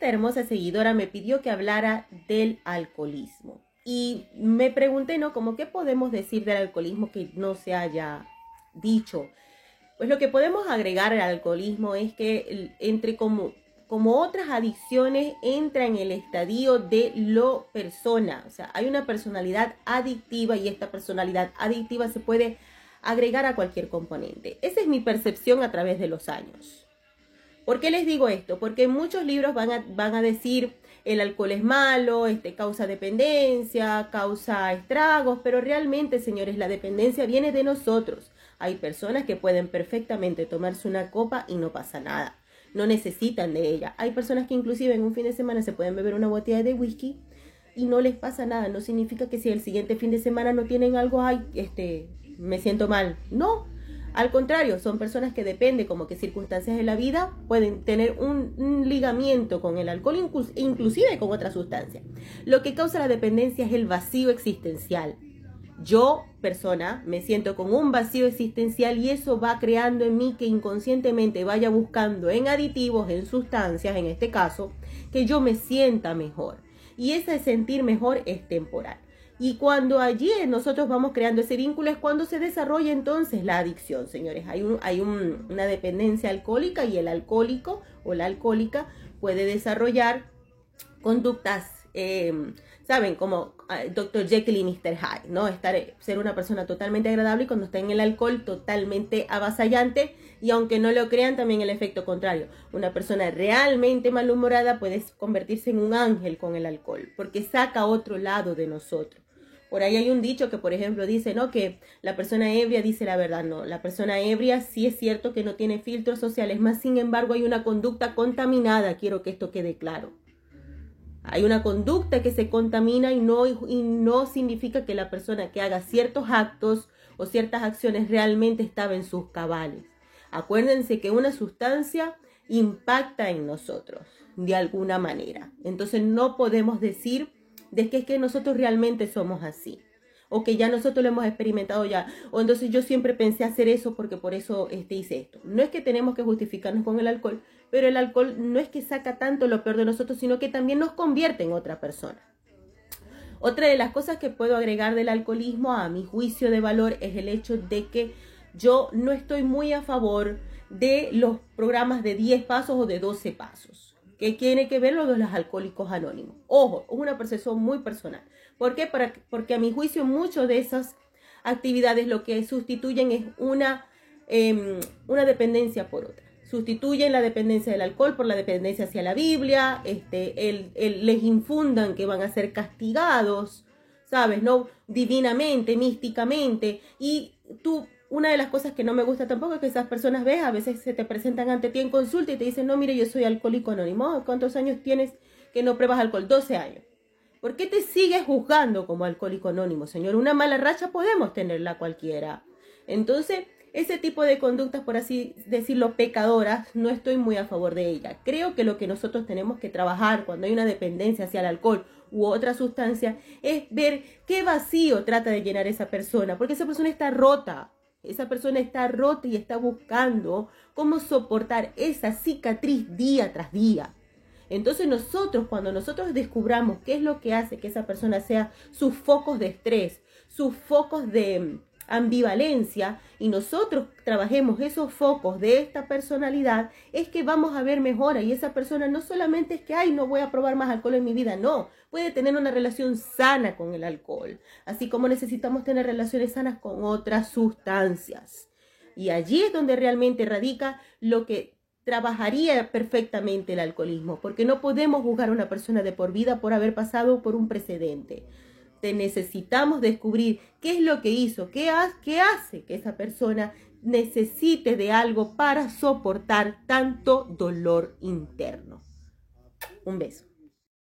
esta hermosa seguidora me pidió que hablara del alcoholismo. Y me pregunté, ¿no? Como, ¿qué podemos decir del alcoholismo que no se haya dicho? Pues lo que podemos agregar al alcoholismo es que entre como, como otras adicciones entra en el estadio de lo persona. O sea, hay una personalidad adictiva y esta personalidad adictiva se puede agregar a cualquier componente. Esa es mi percepción a través de los años. ¿Por qué les digo esto? Porque muchos libros van a, van a decir el alcohol es malo, este, causa dependencia, causa estragos, pero realmente, señores, la dependencia viene de nosotros. Hay personas que pueden perfectamente tomarse una copa y no pasa nada. No necesitan de ella. Hay personas que inclusive en un fin de semana se pueden beber una botella de whisky y no les pasa nada. No significa que si el siguiente fin de semana no tienen algo, ay, este, me siento mal. No, al contrario, son personas que depende como que circunstancias de la vida pueden tener un, ligamiento con el alcohol, inclusive con otra sustancia. Lo que causa la dependencia es el vacío existencial. Yo, persona, me siento con un vacío existencial y eso va creando en mí que inconscientemente vaya buscando en aditivos, en sustancias, en este caso, que yo me sienta mejor. Y ese sentir mejor es temporal. Y cuando allí nosotros vamos creando ese vínculo es cuando se desarrolla entonces la adicción, señores. Hay, un, hay una dependencia alcohólica y el alcohólico o la alcohólica puede desarrollar conductas, em, ¿saben? Como ah, Dr. Jekyll y Mr. Hyde, ¿no? Estar, ser una persona totalmente agradable y cuando está en el alcohol totalmente avasallante y aunque no lo crean también el efecto contrario. Una persona realmente malhumorada puede convertirse en un ángel con el alcohol porque saca otro lado de nosotros. Por ahí hay un dicho que, por ejemplo, dice, ¿no? Que la persona ebria dice la verdad. No, la persona ebria sí es cierto que no tiene filtros sociales, más sin embargo hay una conducta contaminada. Quiero que esto quede claro. Hay una conducta que se contamina y no, y no significa que la persona que haga ciertos actos o ciertas acciones realmente estaba en sus cabales. Acuérdense que una sustancia impacta en nosotros de alguna manera. Entonces no podemos decir de que es que nosotros realmente somos así o que ya nosotros lo hemos experimentado ya, o entonces yo siempre pensé hacer eso porque por eso este, hice esto. No es que tenemos que justificarnos con el alcohol, pero el alcohol no es que saca tanto lo peor de nosotros, sino que también nos convierte en otra persona. Otra de las cosas que puedo agregar del alcoholismo a mi juicio de valor es el hecho de que yo no estoy muy a favor de los programas de 10 pasos o de 12 pasos que tiene que ver lo de los alcohólicos anónimos. Ojo, es una percepción muy personal. ¿Por qué? porque a mi juicio muchas de esas actividades lo que sustituyen es una, em, una dependencia por otra. Sustituyen la dependencia del alcohol por la dependencia hacia la Biblia, este, el, les infundan que van a ser castigados, ¿sabes? ¿No? Divinamente, místicamente, y tú una de las cosas que no me gusta tampoco es que esas personas ves, a veces se te presentan ante ti en consulta y te dicen, no, mire, yo soy alcohólico anónimo. ¿Cuántos años tienes que no pruebas alcohol? 12 años. ¿Por qué te sigues juzgando como alcohólico anónimo, señor? Una mala racha podemos tenerla cualquiera. Entonces, ese tipo de conductas, por así decirlo, pecadoras, no estoy muy a favor de ella. Creo que lo que nosotros tenemos que trabajar cuando hay una dependencia hacia el alcohol u otra sustancia es ver qué vacío trata de llenar esa persona, porque esa persona está rota, esa persona está rota y está buscando cómo soportar esa cicatriz día tras día. Entonces nosotros, cuando nosotros descubramos qué es lo que hace que esa persona sea sus focos de estrés, sus focos de ambivalencia y nosotros trabajemos esos focos de esta personalidad, es que vamos a ver mejora y esa persona no solamente es que, ay, no voy a probar más alcohol en mi vida, no, puede tener una relación sana con el alcohol, así como necesitamos tener relaciones sanas con otras sustancias. Y allí es donde realmente radica lo que trabajaría perfectamente el alcoholismo, porque no podemos juzgar a una persona de por vida por haber pasado por un precedente te necesitamos descubrir qué es lo que hizo, qué, qué hace que esa persona necesite de algo para soportar tanto dolor interno. Un beso.